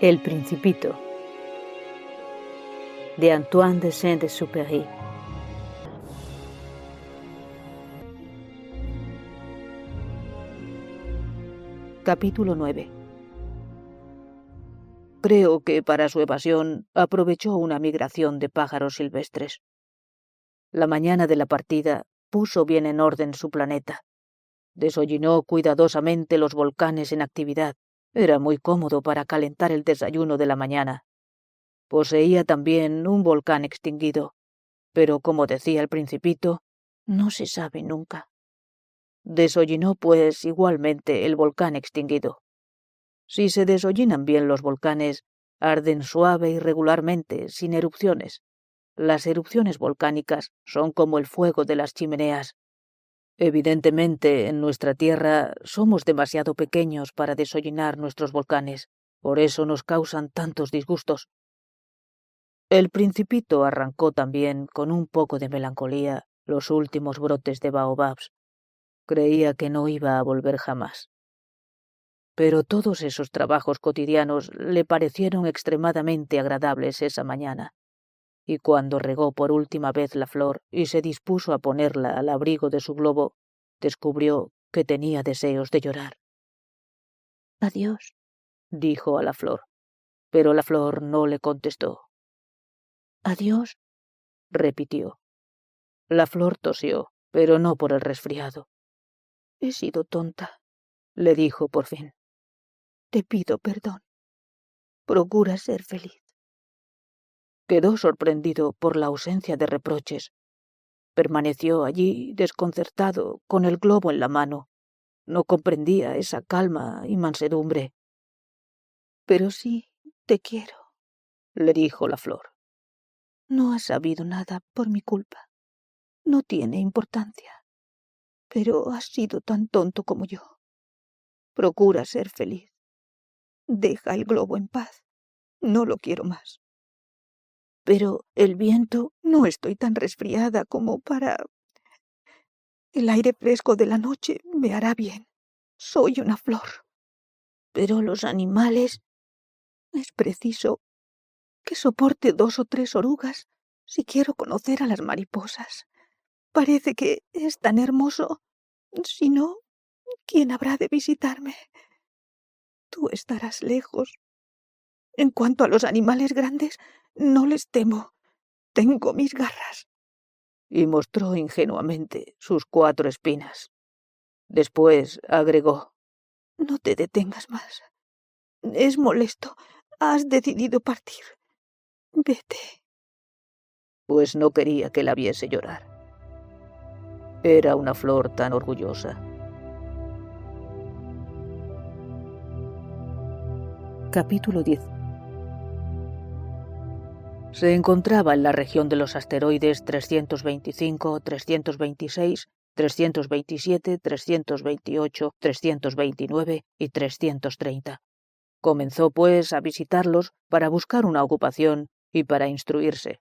El Principito de Antoine de Saint-Exupéry. Capítulo 9 Creo que para su evasión aprovechó una migración de pájaros silvestres. La mañana de la partida puso bien en orden su planeta. Desollinó cuidadosamente los volcanes en actividad. Era muy cómodo para calentar el desayuno de la mañana. Poseía también un volcán extinguido, pero como decía el principito, no se sabe nunca. Desollinó, pues, igualmente el volcán extinguido. Si se desollinan bien los volcanes, arden suave y regularmente, sin erupciones. Las erupciones volcánicas son como el fuego de las chimeneas. Evidentemente, en nuestra Tierra somos demasiado pequeños para desollinar nuestros volcanes, por eso nos causan tantos disgustos. El principito arrancó también, con un poco de melancolía, los últimos brotes de baobabs. Creía que no iba a volver jamás. Pero todos esos trabajos cotidianos le parecieron extremadamente agradables esa mañana, y cuando regó por última vez la flor y se dispuso a ponerla al abrigo de su globo, descubrió que tenía deseos de llorar. Adiós, dijo a la flor, pero la flor no le contestó. Adiós, repitió. La flor tosió, pero no por el resfriado. He sido tonta, le dijo por fin. Te pido perdón. Procura ser feliz. Quedó sorprendido por la ausencia de reproches. Permaneció allí, desconcertado, con el globo en la mano. No comprendía esa calma y mansedumbre. Pero sí, te quiero, le dijo la flor. No has sabido nada por mi culpa. No tiene importancia. Pero has sido tan tonto como yo. Procura ser feliz. Deja el globo en paz. No lo quiero más. Pero el viento no estoy tan resfriada como para... El aire fresco de la noche me hará bien. Soy una flor. Pero los animales... Es preciso que soporte dos o tres orugas si quiero conocer a las mariposas. Parece que es tan hermoso. Si no, ¿quién habrá de visitarme? Tú estarás lejos. En cuanto a los animales grandes, no les temo. Tengo mis garras. Y mostró ingenuamente sus cuatro espinas. Después agregó No te detengas más. Es molesto. Has decidido partir. Vete. Pues no quería que la viese llorar. Era una flor tan orgullosa. Capítulo 10 Se encontraba en la región de los asteroides 325, 326, 327, 328, 329 y 330. Comenzó, pues, a visitarlos para buscar una ocupación y para instruirse.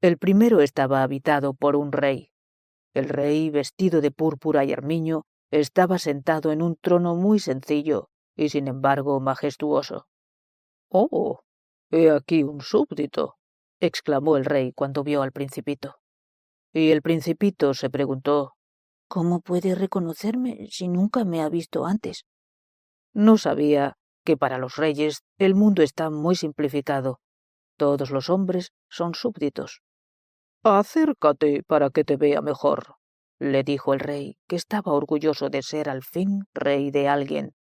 El primero estaba habitado por un rey. El rey, vestido de púrpura y armiño, estaba sentado en un trono muy sencillo y sin embargo majestuoso. Oh, he aquí un súbdito, exclamó el rey cuando vio al principito. Y el principito se preguntó ¿Cómo puede reconocerme si nunca me ha visto antes? No sabía que para los reyes el mundo está muy simplificado. Todos los hombres son súbditos. Acércate para que te vea mejor, le dijo el rey, que estaba orgulloso de ser al fin rey de alguien.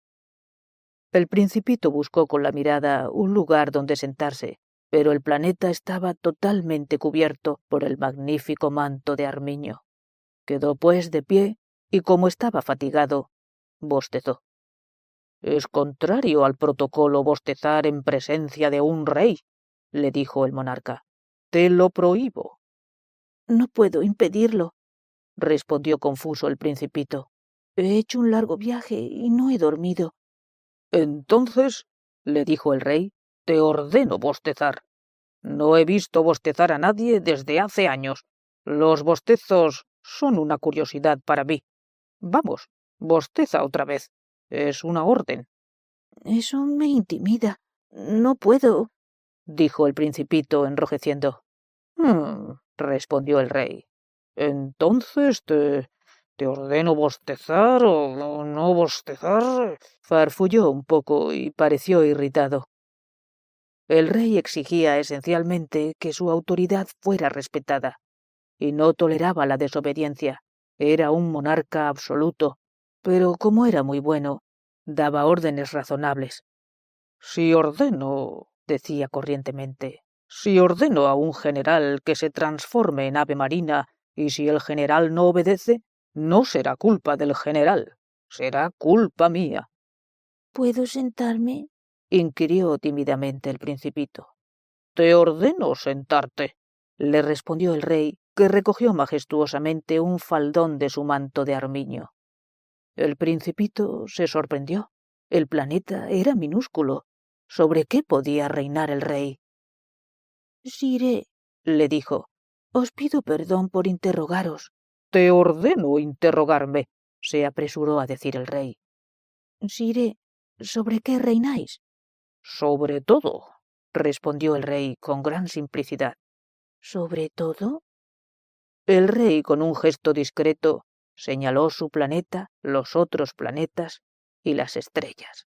El principito buscó con la mirada un lugar donde sentarse, pero el planeta estaba totalmente cubierto por el magnífico manto de armiño. Quedó pues de pie y como estaba fatigado, bostezó. Es contrario al protocolo bostezar en presencia de un rey, le dijo el monarca. Te lo prohíbo. No puedo impedirlo, respondió confuso el principito. He hecho un largo viaje y no he dormido. Entonces, le dijo el rey, te ordeno bostezar. No he visto bostezar a nadie desde hace años. Los bostezos son una curiosidad para mí. Vamos, bosteza otra vez. Es una orden. Eso me intimida. no puedo, dijo el principito enrojeciendo. Hmm, respondió el rey. Entonces te, te ordeno bostezar o no bostezar. Farfulló un poco y pareció irritado. El rey exigía esencialmente que su autoridad fuera respetada, y no toleraba la desobediencia. Era un monarca absoluto, pero como era muy bueno, daba órdenes razonables. Si ordeno, decía corrientemente, si ordeno a un general que se transforme en ave marina y si el general no obedece, no será culpa del general, será culpa mía. ¿Puedo sentarme? inquirió tímidamente el principito. Te ordeno sentarte, le respondió el rey, que recogió majestuosamente un faldón de su manto de armiño. El principito se sorprendió. El planeta era minúsculo. ¿Sobre qué podía reinar el rey? Sire, le dijo, os pido perdón por interrogaros. Te ordeno interrogarme, se apresuró a decir el rey. Sire, ¿sobre qué reináis? Sobre todo, respondió el rey con gran simplicidad. ¿Sobre todo? El rey, con un gesto discreto, señaló su planeta, los otros planetas y las estrellas.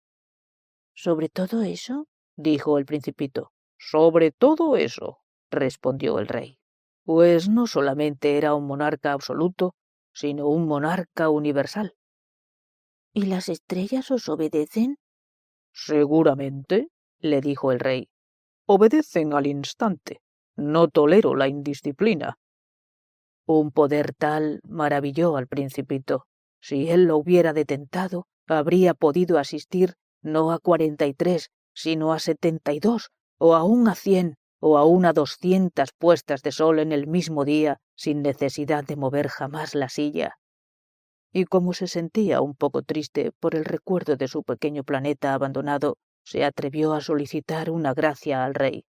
¿Sobre todo eso? dijo el principito. Sobre todo eso, respondió el rey. Pues no solamente era un monarca absoluto, sino un monarca universal. ¿Y las estrellas os obedecen? Seguramente, le dijo el rey. Obedecen al instante. No tolero la indisciplina. Un poder tal maravilló al principito. Si él lo hubiera detentado, habría podido asistir no a cuarenta y tres, sino a setenta y dos, o aún a cien, o aún a doscientas puestas de sol en el mismo día, sin necesidad de mover jamás la silla. Y como se sentía un poco triste por el recuerdo de su pequeño planeta abandonado, se atrevió a solicitar una gracia al rey.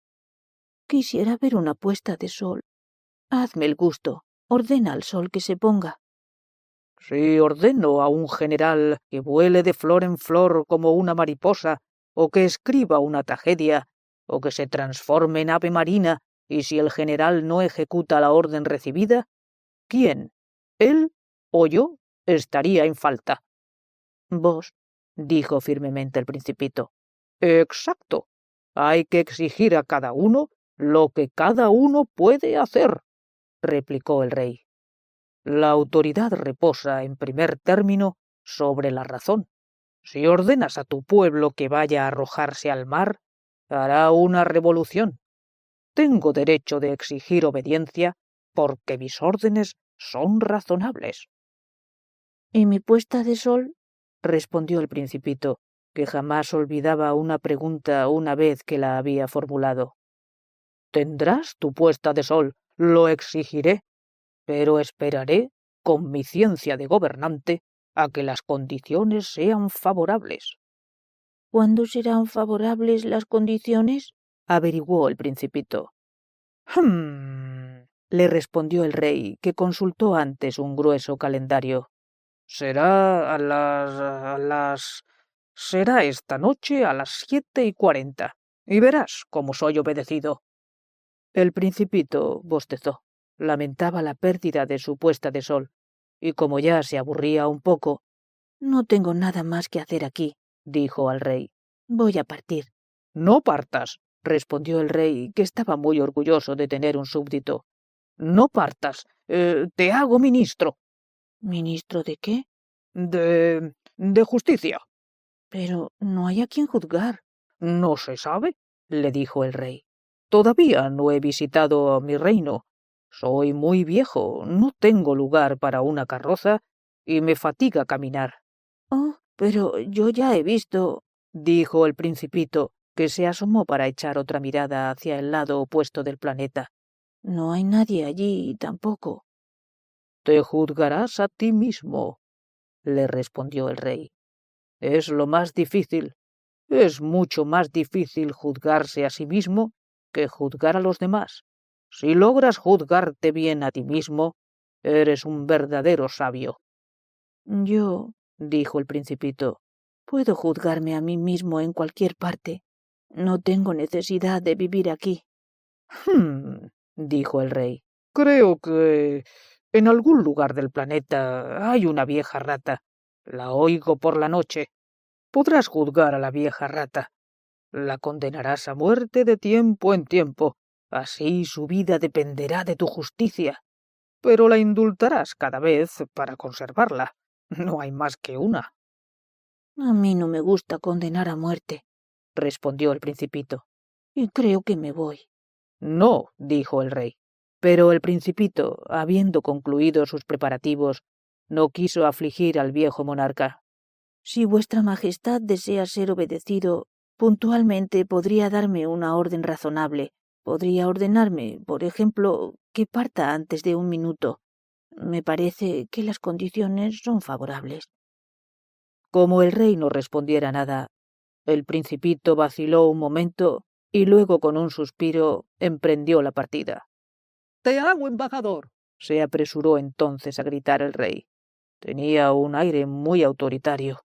Quisiera ver una puesta de sol. Hazme el gusto, Ordena al sol que se ponga. Si ordeno a un general que vuele de flor en flor como una mariposa, o que escriba una tragedia, o que se transforme en ave marina, y si el general no ejecuta la orden recibida, ¿quién? ¿Él o yo estaría en falta? Vos, dijo firmemente el principito. Exacto. Hay que exigir a cada uno lo que cada uno puede hacer replicó el rey. La autoridad reposa, en primer término, sobre la razón. Si ordenas a tu pueblo que vaya a arrojarse al mar, hará una revolución. Tengo derecho de exigir obediencia porque mis órdenes son razonables. ¿Y mi puesta de sol? respondió el principito, que jamás olvidaba una pregunta una vez que la había formulado. Tendrás tu puesta de sol, lo exigiré, pero esperaré, con mi ciencia de gobernante, a que las condiciones sean favorables. ¿Cuándo serán favorables las condiciones? averiguó el principito. Hum, le respondió el rey, que consultó antes un grueso calendario. Será a las. a las. será esta noche a las siete y cuarenta, y verás cómo soy obedecido. El principito bostezó, lamentaba la pérdida de su puesta de sol, y como ya se aburría un poco, No tengo nada más que hacer aquí, dijo al rey. Voy a partir. No partas, respondió el rey, que estaba muy orgulloso de tener un súbdito. No partas. Eh, te hago ministro. ¿Ministro de qué? De. de justicia. Pero no hay a quien juzgar. No se sabe, le dijo el rey. Todavía no he visitado mi reino. Soy muy viejo, no tengo lugar para una carroza y me fatiga caminar. Oh, pero yo ya he visto, dijo el principito, que se asomó para echar otra mirada hacia el lado opuesto del planeta. No hay nadie allí tampoco. Te juzgarás a ti mismo, le respondió el rey. Es lo más difícil. Es mucho más difícil juzgarse a sí mismo que juzgar a los demás. Si logras juzgarte bien a ti mismo, eres un verdadero sabio. Yo, dijo el principito, puedo juzgarme a mí mismo en cualquier parte. No tengo necesidad de vivir aquí. Hmm, dijo el rey. Creo que en algún lugar del planeta hay una vieja rata. La oigo por la noche. Podrás juzgar a la vieja rata. La condenarás a muerte de tiempo en tiempo. Así su vida dependerá de tu justicia. Pero la indultarás cada vez para conservarla. No hay más que una. A mí no me gusta condenar a muerte, respondió el principito, y creo que me voy. No, dijo el rey. Pero el principito, habiendo concluido sus preparativos, no quiso afligir al viejo monarca. Si vuestra Majestad desea ser obedecido, puntualmente podría darme una orden razonable. Podría ordenarme, por ejemplo, que parta antes de un minuto. Me parece que las condiciones son favorables. Como el rey no respondiera nada, el principito vaciló un momento y luego con un suspiro emprendió la partida. Te hago embajador. se apresuró entonces a gritar el rey. Tenía un aire muy autoritario.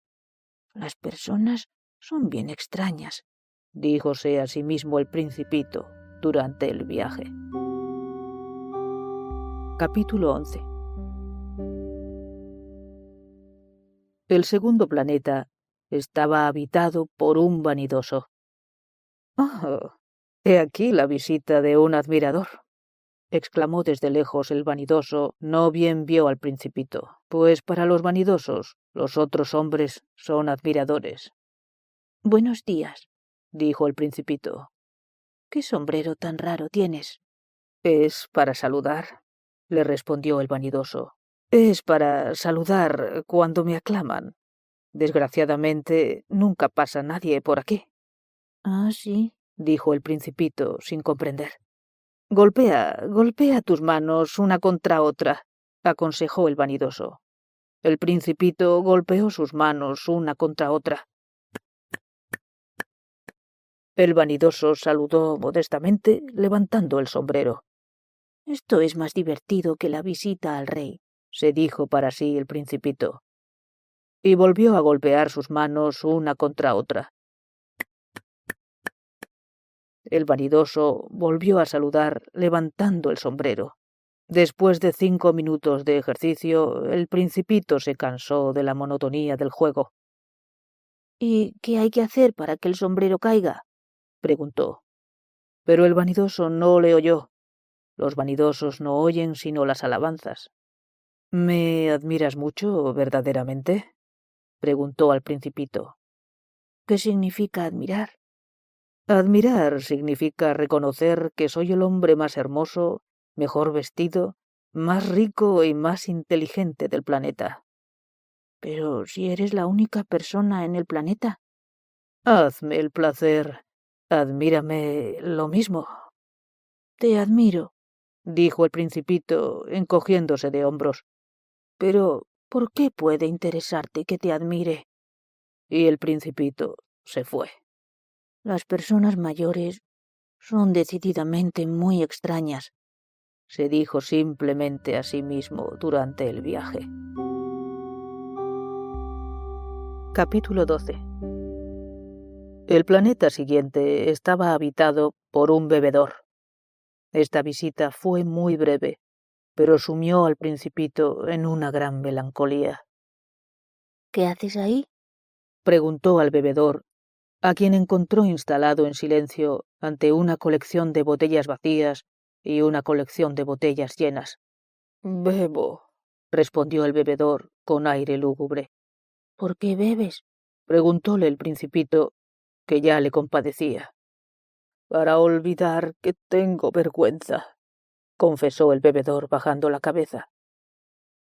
Las personas son bien extrañas, díjose a sí mismo el principito durante el viaje. Capítulo 11 El segundo planeta estaba habitado por un vanidoso. Oh, he aquí la visita de un admirador, exclamó desde lejos el vanidoso, no bien vio al principito, pues para los vanidosos los otros hombres son admiradores. Buenos días, dijo el principito. ¿Qué sombrero tan raro tienes? Es para saludar, le respondió el vanidoso. Es para saludar cuando me aclaman. Desgraciadamente, nunca pasa nadie por aquí. Ah, sí, dijo el principito, sin comprender. Golpea, golpea tus manos una contra otra, aconsejó el vanidoso. El principito golpeó sus manos una contra otra. El vanidoso saludó modestamente, levantando el sombrero. Esto es más divertido que la visita al rey, se dijo para sí el principito. Y volvió a golpear sus manos una contra otra. El vanidoso volvió a saludar levantando el sombrero. Después de cinco minutos de ejercicio, el principito se cansó de la monotonía del juego. ¿Y qué hay que hacer para que el sombrero caiga? preguntó. Pero el vanidoso no le oyó. Los vanidosos no oyen sino las alabanzas. ¿Me admiras mucho, verdaderamente? preguntó al principito. ¿Qué significa admirar? Admirar significa reconocer que soy el hombre más hermoso, mejor vestido, más rico y más inteligente del planeta. Pero si eres la única persona en el planeta. Hazme el placer Admírame lo mismo. Te admiro, dijo el principito, encogiéndose de hombros. Pero, ¿por qué puede interesarte que te admire? Y el principito se fue. Las personas mayores son decididamente muy extrañas, se dijo simplemente a sí mismo durante el viaje. Capítulo 12 el planeta siguiente estaba habitado por un bebedor. Esta visita fue muy breve, pero sumió al principito en una gran melancolía. ¿Qué haces ahí? preguntó al bebedor, a quien encontró instalado en silencio ante una colección de botellas vacías y una colección de botellas llenas. Bebo, respondió el bebedor con aire lúgubre. ¿Por qué bebes? preguntóle el principito que ya le compadecía. Para olvidar que tengo vergüenza, confesó el bebedor bajando la cabeza.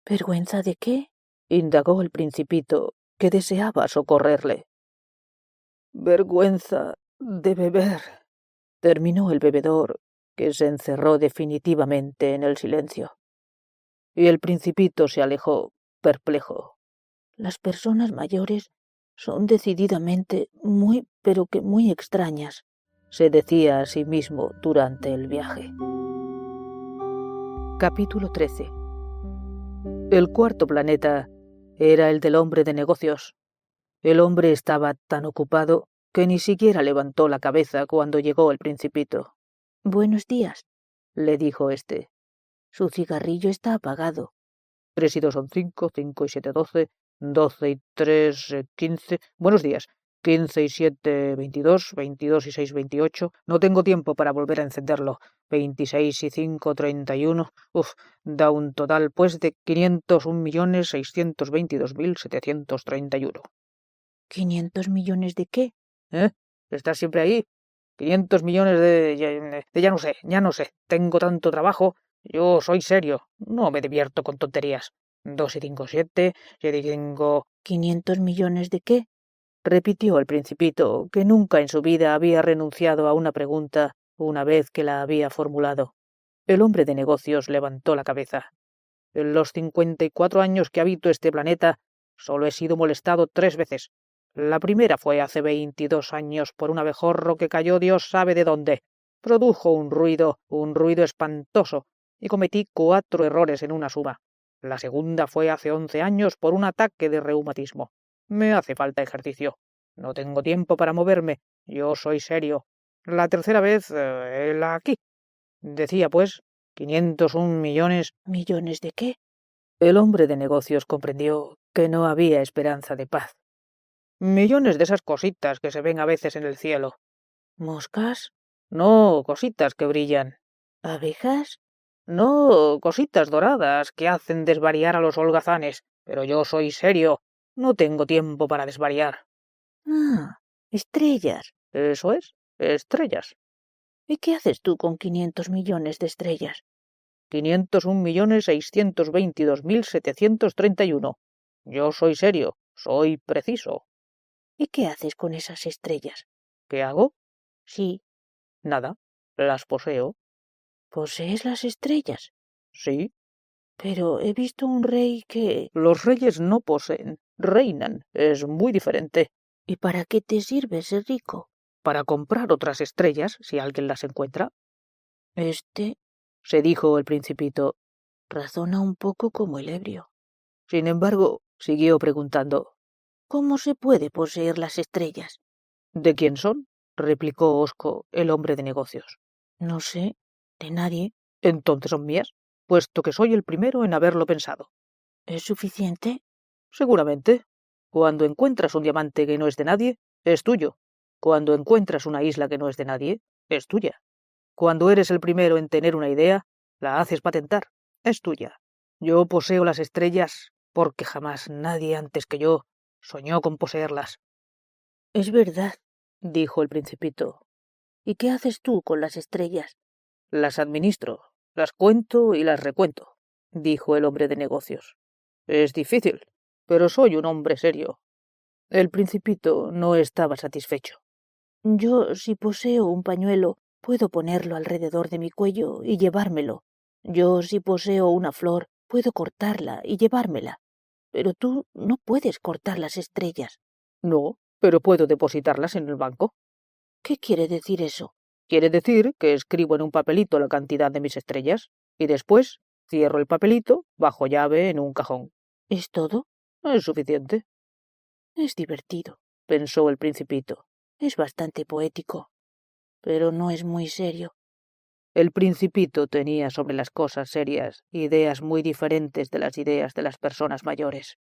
¿Vergüenza de qué? indagó el principito, que deseaba socorrerle. Vergüenza de beber, terminó el bebedor, que se encerró definitivamente en el silencio. Y el principito se alejó, perplejo. Las personas mayores son decididamente muy, pero que muy extrañas, se decía a sí mismo durante el viaje. Capítulo 13 El cuarto planeta era el del hombre de negocios. El hombre estaba tan ocupado que ni siquiera levantó la cabeza cuando llegó el principito. Buenos días, le dijo éste. Su cigarrillo está apagado. Tres y dos son cinco, cinco y siete doce, doce y tres eh, quince. Buenos días. Quince y siete veintidós, veintidós y seis veintiocho. No tengo tiempo para volver a encenderlo. Veintiséis y cinco treinta y uno. Uf, da un total pues de quinientos un millones seiscientos veintidós mil setecientos treinta y uno. ¿Quinientos millones de qué? ¿Eh? ¿Estás siempre ahí? Quinientos millones de, de ya no sé, ya no sé. Tengo tanto trabajo. Yo soy serio. No me divierto con tonterías. Dos y cinco, siete. Siete y cinco. ¿Quinientos millones de qué? Repitió el principito, que nunca en su vida había renunciado a una pregunta una vez que la había formulado. El hombre de negocios levantó la cabeza. En los cincuenta y cuatro años que habito este planeta, solo he sido molestado tres veces. La primera fue hace veintidós años por un abejorro que cayó Dios sabe de dónde. Produjo un ruido, un ruido espantoso, y cometí cuatro errores en una suma. La segunda fue hace once años por un ataque de reumatismo. Me hace falta ejercicio. No tengo tiempo para moverme. Yo soy serio. La tercera vez, eh, la aquí. Decía, pues, quinientos un millones. ¿Millones de qué? El hombre de negocios comprendió que no había esperanza de paz. Millones de esas cositas que se ven a veces en el cielo. ¿Moscas? No, cositas que brillan. ¿Abejas? No, cositas doradas que hacen desvariar a los holgazanes. Pero yo soy serio. No tengo tiempo para desvariar. Ah, estrellas. Eso es, estrellas. ¿Y qué haces tú con quinientos millones de estrellas? Quinientos un millones seiscientos veintidós mil setecientos treinta y uno. Yo soy serio, soy preciso. ¿Y qué haces con esas estrellas? ¿Qué hago? Sí. Nada, las poseo. ¿Posees las estrellas? Sí. Pero he visto un rey que... Los reyes no poseen, reinan. Es muy diferente. ¿Y para qué te sirve ser rico? Para comprar otras estrellas, si alguien las encuentra. Este, se dijo el principito, razona un poco como el ebrio. Sin embargo, siguió preguntando, ¿Cómo se puede poseer las estrellas? ¿De quién son? replicó Osco, el hombre de negocios. No sé, de nadie. Entonces son mías, puesto que soy el primero en haberlo pensado. ¿Es suficiente? Seguramente. Cuando encuentras un diamante que no es de nadie, es tuyo. Cuando encuentras una isla que no es de nadie, es tuya. Cuando eres el primero en tener una idea, la haces patentar, es tuya. Yo poseo las estrellas porque jamás nadie antes que yo soñó con poseerlas. Es verdad, dijo el principito. ¿Y qué haces tú con las estrellas? Las administro, las cuento y las recuento, dijo el hombre de negocios. Es difícil, pero soy un hombre serio. El principito no estaba satisfecho. Yo, si poseo un pañuelo, puedo ponerlo alrededor de mi cuello y llevármelo. Yo, si poseo una flor, puedo cortarla y llevármela. Pero tú no puedes cortar las estrellas. No, pero puedo depositarlas en el banco. ¿Qué quiere decir eso? Quiere decir que escribo en un papelito la cantidad de mis estrellas y después cierro el papelito bajo llave en un cajón. ¿Es todo? Es suficiente. Es divertido, pensó el principito. Es bastante poético, pero no es muy serio. El principito tenía sobre las cosas serias ideas muy diferentes de las ideas de las personas mayores.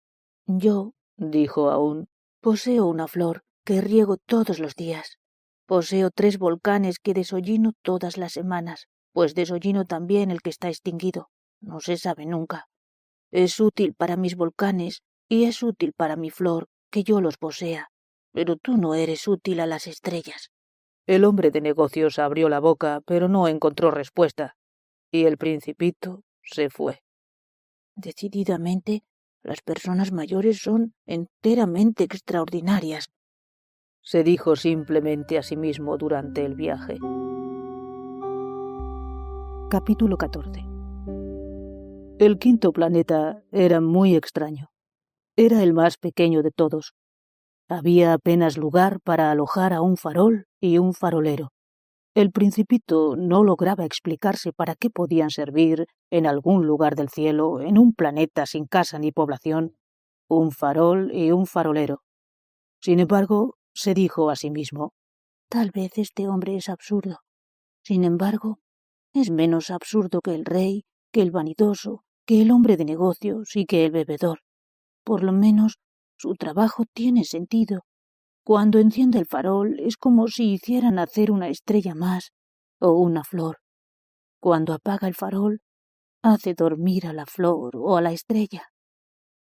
Yo, dijo aún, poseo una flor que riego todos los días. Poseo tres volcanes que desollino todas las semanas, pues desollino también el que está extinguido. No se sabe nunca. Es útil para mis volcanes y es útil para mi flor que yo los posea, pero tú no eres útil a las estrellas. El hombre de negocios abrió la boca, pero no encontró respuesta, y el principito se fue. Decididamente, las personas mayores son enteramente extraordinarias, se dijo simplemente a sí mismo durante el viaje. Capítulo 14 El quinto planeta era muy extraño. Era el más pequeño de todos. Había apenas lugar para alojar a un farol y un farolero. El principito no lograba explicarse para qué podían servir, en algún lugar del cielo, en un planeta sin casa ni población, un farol y un farolero. Sin embargo, se dijo a sí mismo. Tal vez este hombre es absurdo. Sin embargo, es menos absurdo que el rey, que el vanidoso, que el hombre de negocios y que el bebedor. Por lo menos su trabajo tiene sentido. Cuando enciende el farol es como si hiciera nacer una estrella más o una flor. Cuando apaga el farol, hace dormir a la flor o a la estrella.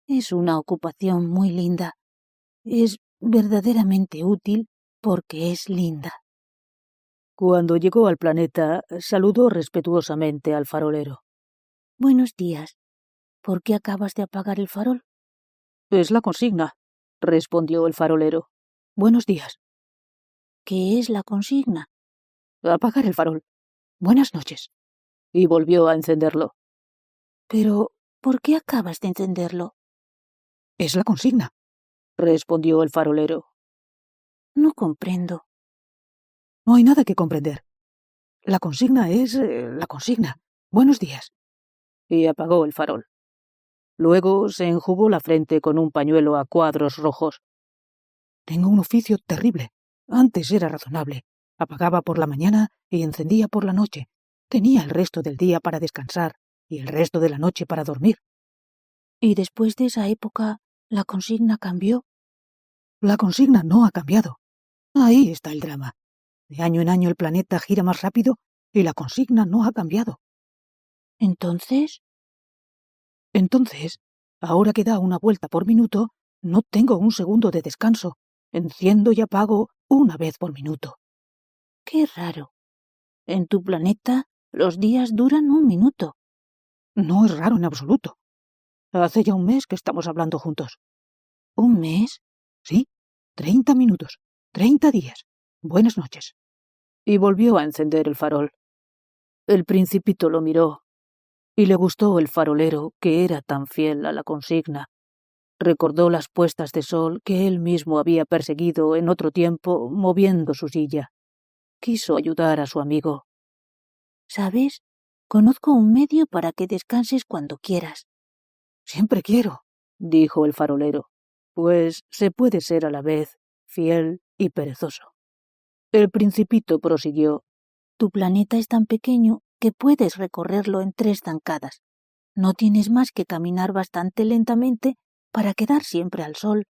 Es una ocupación muy linda. Es verdaderamente útil porque es linda. Cuando llegó al planeta, saludó respetuosamente al farolero. Buenos días. ¿Por qué acabas de apagar el farol? Es la consigna, respondió el farolero. Buenos días. ¿Qué es la consigna? Apagar el farol. Buenas noches. Y volvió a encenderlo. Pero, ¿por qué acabas de encenderlo? Es la consigna, respondió el farolero. No comprendo. No hay nada que comprender. La consigna es eh, la consigna. Buenos días. Y apagó el farol. Luego se enjugó la frente con un pañuelo a cuadros rojos. Tengo un oficio terrible. Antes era razonable. Apagaba por la mañana y encendía por la noche. Tenía el resto del día para descansar y el resto de la noche para dormir. ¿Y después de esa época la consigna cambió? La consigna no ha cambiado. Ahí está el drama. De año en año el planeta gira más rápido y la consigna no ha cambiado. ¿Entonces? Entonces, ahora que da una vuelta por minuto, no tengo un segundo de descanso. Enciendo y apago una vez por minuto. Qué raro. En tu planeta los días duran un minuto. No es raro en absoluto. Hace ya un mes que estamos hablando juntos. ¿Un mes? Sí, treinta minutos, treinta días. Buenas noches. Y volvió a encender el farol. El principito lo miró, y le gustó el farolero que era tan fiel a la consigna. Recordó las puestas de sol que él mismo había perseguido en otro tiempo moviendo su silla. Quiso ayudar a su amigo. ¿Sabes? Conozco un medio para que descanses cuando quieras. Siempre quiero, dijo el farolero, pues se puede ser a la vez fiel y perezoso. El principito prosiguió. Tu planeta es tan pequeño que puedes recorrerlo en tres zancadas. No tienes más que caminar bastante lentamente para quedar siempre al sol.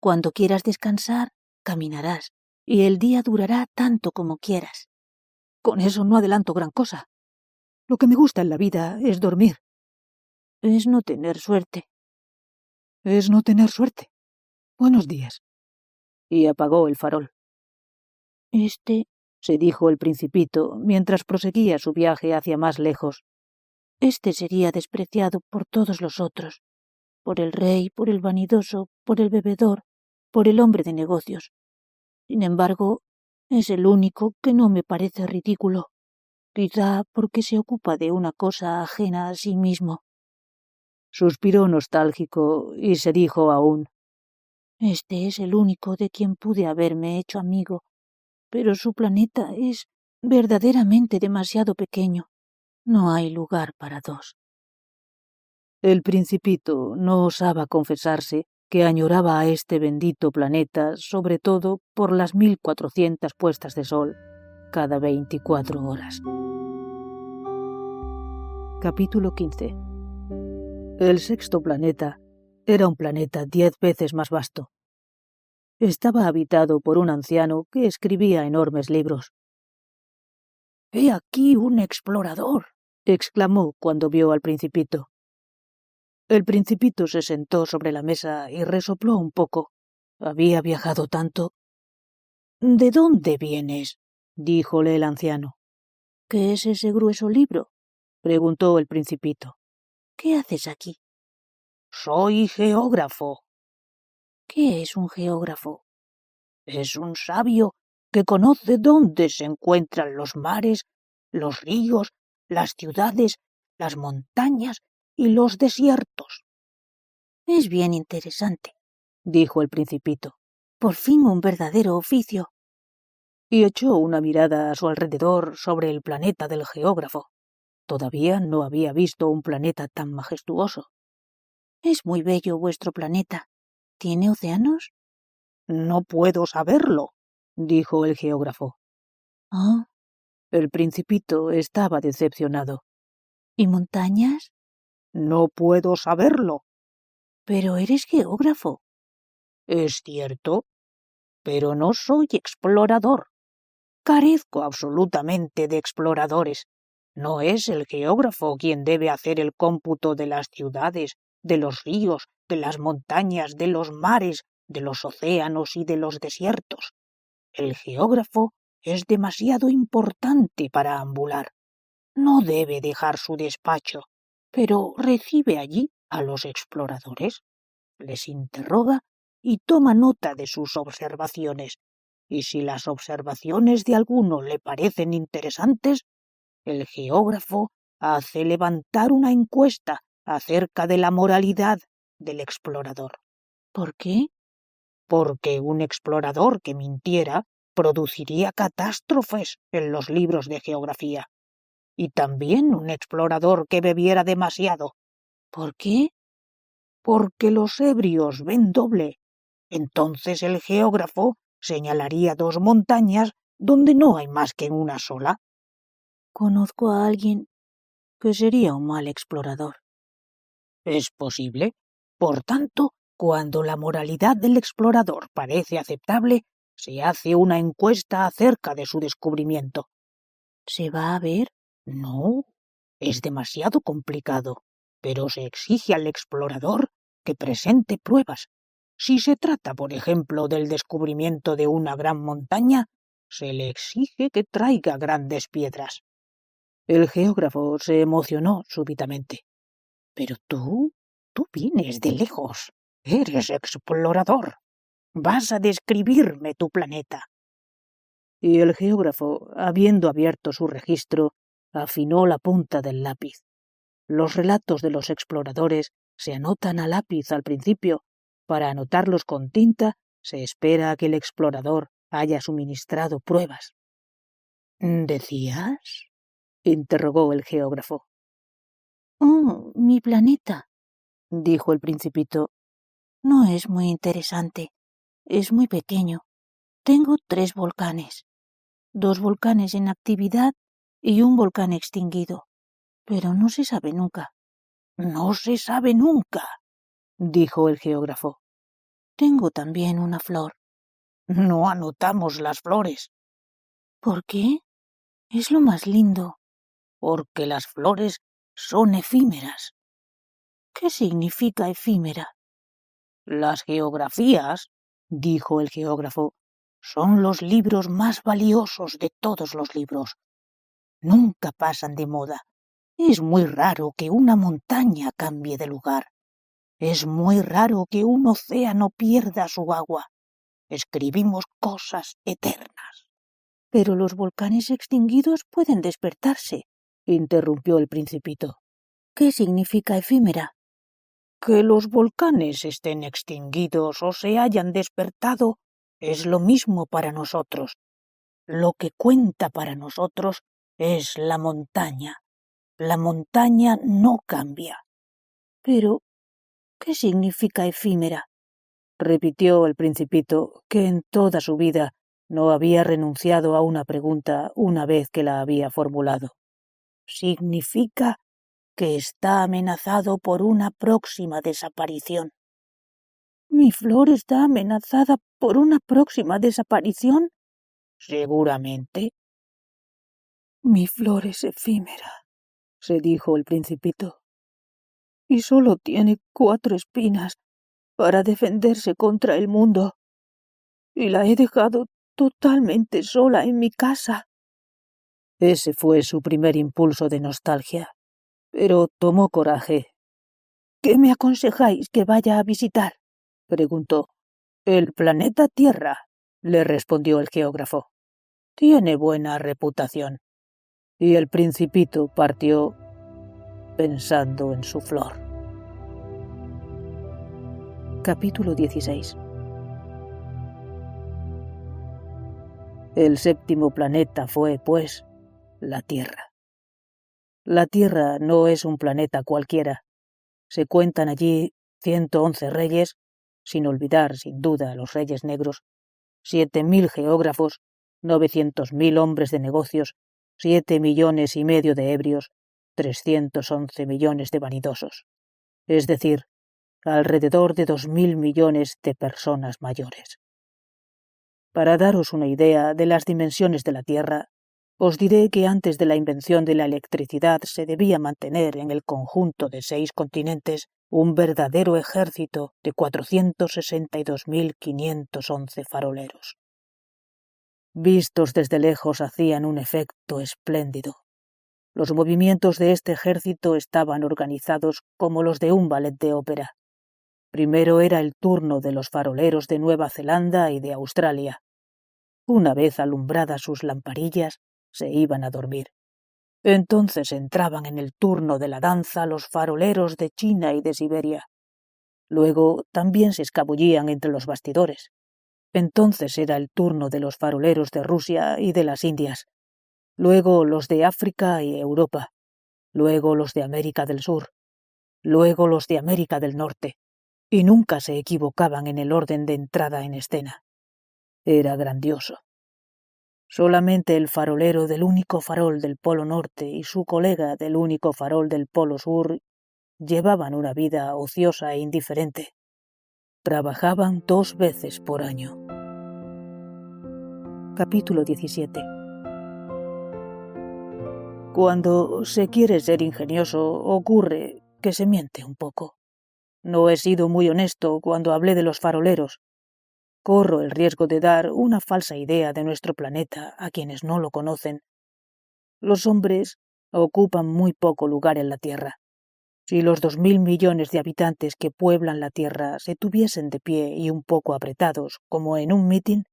Cuando quieras descansar, caminarás, y el día durará tanto como quieras. Con eso no adelanto gran cosa. Lo que me gusta en la vida es dormir. Es no tener suerte. Es no tener suerte. Buenos días. Y apagó el farol. Este, se dijo el principito mientras proseguía su viaje hacia más lejos. Este sería despreciado por todos los otros, por el rey, por el vanidoso, por el bebedor, por el hombre de negocios. Sin embargo, es el único que no me parece ridículo, quizá porque se ocupa de una cosa ajena a sí mismo. Suspiró nostálgico y se dijo aún Este es el único de quien pude haberme hecho amigo, pero su planeta es verdaderamente demasiado pequeño. No hay lugar para dos. El principito no osaba confesarse que añoraba a este bendito planeta, sobre todo por las mil cuatrocientas puestas de sol cada veinticuatro horas. Capítulo 15 el sexto planeta era un planeta diez veces más vasto. Estaba habitado por un anciano que escribía enormes libros. He aquí un explorador, exclamó cuando vio al principito. El principito se sentó sobre la mesa y resopló un poco. Había viajado tanto. ¿De dónde vienes? díjole el anciano. ¿Qué es ese grueso libro? preguntó el principito. ¿Qué haces aquí? Soy geógrafo. ¿Qué es un geógrafo? Es un sabio que conoce dónde se encuentran los mares, los ríos, las ciudades, las montañas y los desiertos. Es bien interesante, dijo el principito. Por fin un verdadero oficio. Y echó una mirada a su alrededor sobre el planeta del geógrafo. Todavía no había visto un planeta tan majestuoso. Es muy bello vuestro planeta. ¿Tiene océanos? No puedo saberlo, dijo el geógrafo. Ah. El principito estaba decepcionado. ¿Y montañas? No puedo saberlo. Pero eres geógrafo. Es cierto, pero no soy explorador. Carezco absolutamente de exploradores. No es el geógrafo quien debe hacer el cómputo de las ciudades, de los ríos, de las montañas, de los mares, de los océanos y de los desiertos. El geógrafo es demasiado importante para ambular. No debe dejar su despacho, pero recibe allí a los exploradores, les interroga y toma nota de sus observaciones, y si las observaciones de alguno le parecen interesantes, el geógrafo hace levantar una encuesta acerca de la moralidad del explorador. ¿Por qué? Porque un explorador que mintiera produciría catástrofes en los libros de geografía. Y también un explorador que bebiera demasiado. ¿Por qué? Porque los ebrios ven doble. Entonces el geógrafo señalaría dos montañas donde no hay más que una sola. Conozco a alguien que sería un mal explorador. Es posible. Por tanto, cuando la moralidad del explorador parece aceptable, se hace una encuesta acerca de su descubrimiento. ¿Se va a ver? No, es demasiado complicado, pero se exige al explorador que presente pruebas. Si se trata, por ejemplo, del descubrimiento de una gran montaña, se le exige que traiga grandes piedras. El geógrafo se emocionó súbitamente. Pero tú, tú vienes de lejos. Eres explorador. Vas a describirme tu planeta. Y el geógrafo, habiendo abierto su registro, afinó la punta del lápiz. Los relatos de los exploradores se anotan a lápiz al principio. Para anotarlos con tinta se espera a que el explorador haya suministrado pruebas. ¿Decías? interrogó el geógrafo. Oh, mi planeta, dijo el principito. No es muy interesante. Es muy pequeño. Tengo tres volcanes. Dos volcanes en actividad y un volcán extinguido. Pero no se sabe nunca. No se sabe nunca, dijo el geógrafo. Tengo también una flor. No anotamos las flores. ¿Por qué? Es lo más lindo. Porque las flores son efímeras. ¿Qué significa efímera? Las geografías dijo el geógrafo, son los libros más valiosos de todos los libros. Nunca pasan de moda. Es muy raro que una montaña cambie de lugar. Es muy raro que un océano pierda su agua. Escribimos cosas eternas. Pero los volcanes extinguidos pueden despertarse, interrumpió el principito. ¿Qué significa efímera? Que los volcanes estén extinguidos o se hayan despertado es lo mismo para nosotros. Lo que cuenta para nosotros es la montaña. La montaña no cambia. Pero, ¿qué significa efímera? repitió el principito, que en toda su vida no había renunciado a una pregunta una vez que la había formulado. Significa que está amenazado por una próxima desaparición. ¿Mi flor está amenazada por una próxima desaparición? Seguramente. Mi flor es efímera, se dijo el principito, y solo tiene cuatro espinas para defenderse contra el mundo, y la he dejado totalmente sola en mi casa. Ese fue su primer impulso de nostalgia pero tomó coraje. ¿Qué me aconsejáis que vaya a visitar? preguntó. El planeta Tierra, le respondió el geógrafo. Tiene buena reputación. Y el principito partió pensando en su flor. Capítulo 16 El séptimo planeta fue, pues, la Tierra. La Tierra no es un planeta cualquiera. Se cuentan allí ciento once reyes, sin olvidar, sin duda, a los reyes negros, siete mil geógrafos, novecientos mil hombres de negocios, siete millones y medio de ebrios, trescientos once millones de vanidosos. Es decir, alrededor de dos mil millones de personas mayores. Para daros una idea de las dimensiones de la Tierra, os diré que antes de la invención de la electricidad se debía mantener en el conjunto de seis continentes un verdadero ejército de 462.511 faroleros. Vistos desde lejos hacían un efecto espléndido. Los movimientos de este ejército estaban organizados como los de un ballet de ópera. Primero era el turno de los faroleros de Nueva Zelanda y de Australia. Una vez alumbradas sus lamparillas, se iban a dormir. Entonces entraban en el turno de la danza los faroleros de China y de Siberia. Luego también se escabullían entre los bastidores. Entonces era el turno de los faroleros de Rusia y de las Indias. Luego los de África y Europa. Luego los de América del Sur. Luego los de América del Norte y nunca se equivocaban en el orden de entrada en escena. Era grandioso. Solamente el farolero del único farol del Polo Norte y su colega del único farol del Polo Sur llevaban una vida ociosa e indiferente. Trabajaban dos veces por año. Capítulo 17 Cuando se quiere ser ingenioso ocurre que se miente un poco. No he sido muy honesto cuando hablé de los faroleros. Corro el riesgo de dar una falsa idea de nuestro planeta a quienes no lo conocen. Los hombres ocupan muy poco lugar en la Tierra. Si los dos mil millones de habitantes que pueblan la Tierra se tuviesen de pie y un poco apretados, como en un mitin,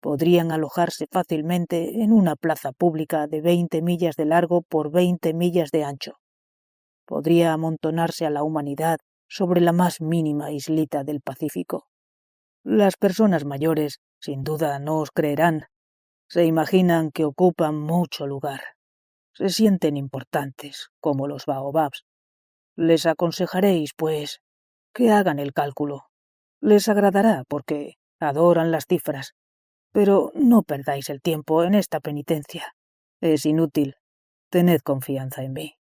podrían alojarse fácilmente en una plaza pública de veinte millas de largo por veinte millas de ancho. Podría amontonarse a la humanidad sobre la más mínima islita del Pacífico. Las personas mayores, sin duda, no os creerán. Se imaginan que ocupan mucho lugar. Se sienten importantes, como los baobabs. Les aconsejaréis, pues, que hagan el cálculo. Les agradará porque adoran las cifras. Pero no perdáis el tiempo en esta penitencia. Es inútil. Tened confianza en mí.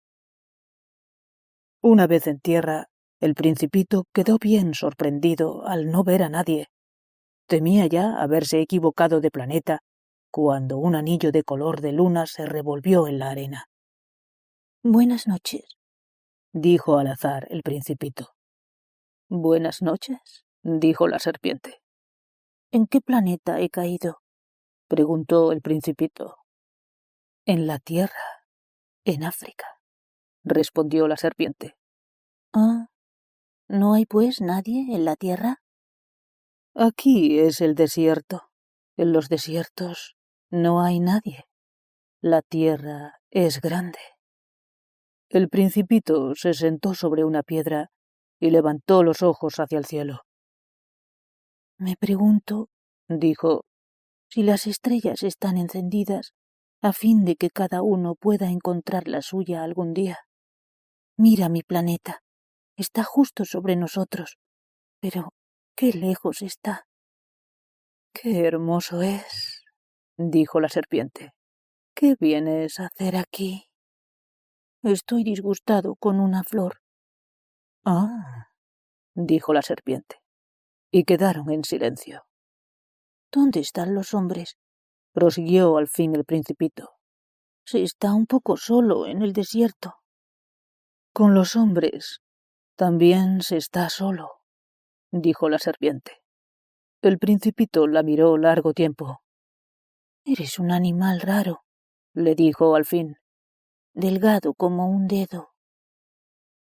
Una vez en tierra, el principito quedó bien sorprendido al no ver a nadie. Temía ya haberse equivocado de planeta cuando un anillo de color de luna se revolvió en la arena. Buenas noches, dijo al azar el principito. Buenas noches, dijo la serpiente. ¿En qué planeta he caído? preguntó el principito. En la Tierra, en África, respondió la serpiente. Ah, ¿No hay pues nadie en la tierra? Aquí es el desierto. En los desiertos no hay nadie. La tierra es grande. El principito se sentó sobre una piedra y levantó los ojos hacia el cielo. Me pregunto, dijo, si las estrellas están encendidas a fin de que cada uno pueda encontrar la suya algún día. Mira mi planeta. Está justo sobre nosotros. Pero qué lejos está. Qué hermoso es, dijo la serpiente. ¿Qué vienes a hacer aquí? Estoy disgustado con una flor. Ah, dijo la serpiente. Y quedaron en silencio. ¿Dónde están los hombres? prosiguió al fin el principito. Se está un poco solo en el desierto. Con los hombres también se está solo, dijo la serpiente. El principito la miró largo tiempo. Eres un animal raro, le dijo al fin. Delgado como un dedo.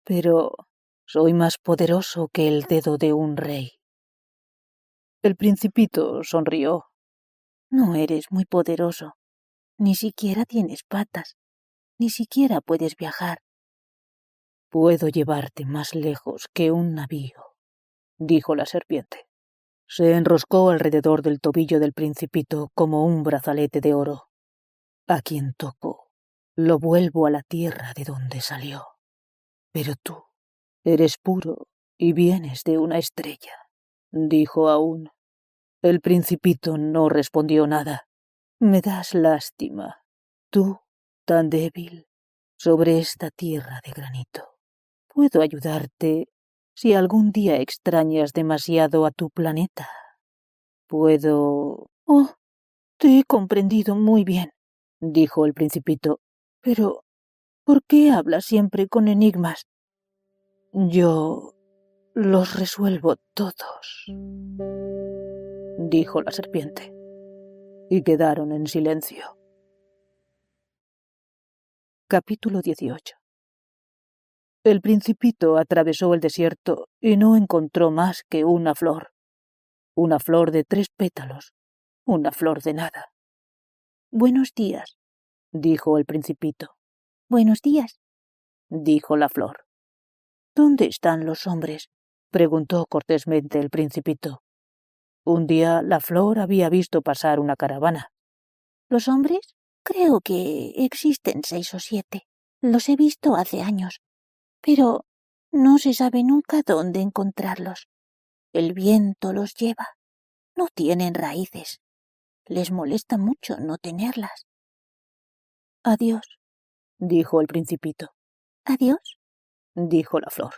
Pero soy más poderoso que el dedo de un rey. El principito sonrió. No eres muy poderoso. Ni siquiera tienes patas. Ni siquiera puedes viajar. Puedo llevarte más lejos que un navío, dijo la serpiente. Se enroscó alrededor del tobillo del principito como un brazalete de oro. A quien toco, lo vuelvo a la tierra de donde salió. Pero tú eres puro y vienes de una estrella. dijo aún. El principito no respondió nada. Me das lástima, tú, tan débil, sobre esta tierra de granito. Puedo ayudarte si algún día extrañas demasiado a tu planeta. Puedo... Oh, te he comprendido muy bien, dijo el principito. Pero, ¿por qué hablas siempre con enigmas? Yo los resuelvo todos, dijo la serpiente, y quedaron en silencio. Capítulo 18 El principito atravesó el desierto y no encontró más que una flor, una flor de tres pétalos, una flor de nada. Buenos días, dijo el principito. Buenos días, dijo la flor. ¿Dónde están los hombres? preguntó cortésmente el principito. Un día la flor había visto pasar una caravana. ¿Los hombres? Creo que existen seis o siete. Los he visto hace años. Pero no se sabe nunca dónde encontrarlos. El viento los lleva. No tienen raíces. Les molesta mucho no tenerlas. Adiós, dijo el principito. Adiós, dijo la flor.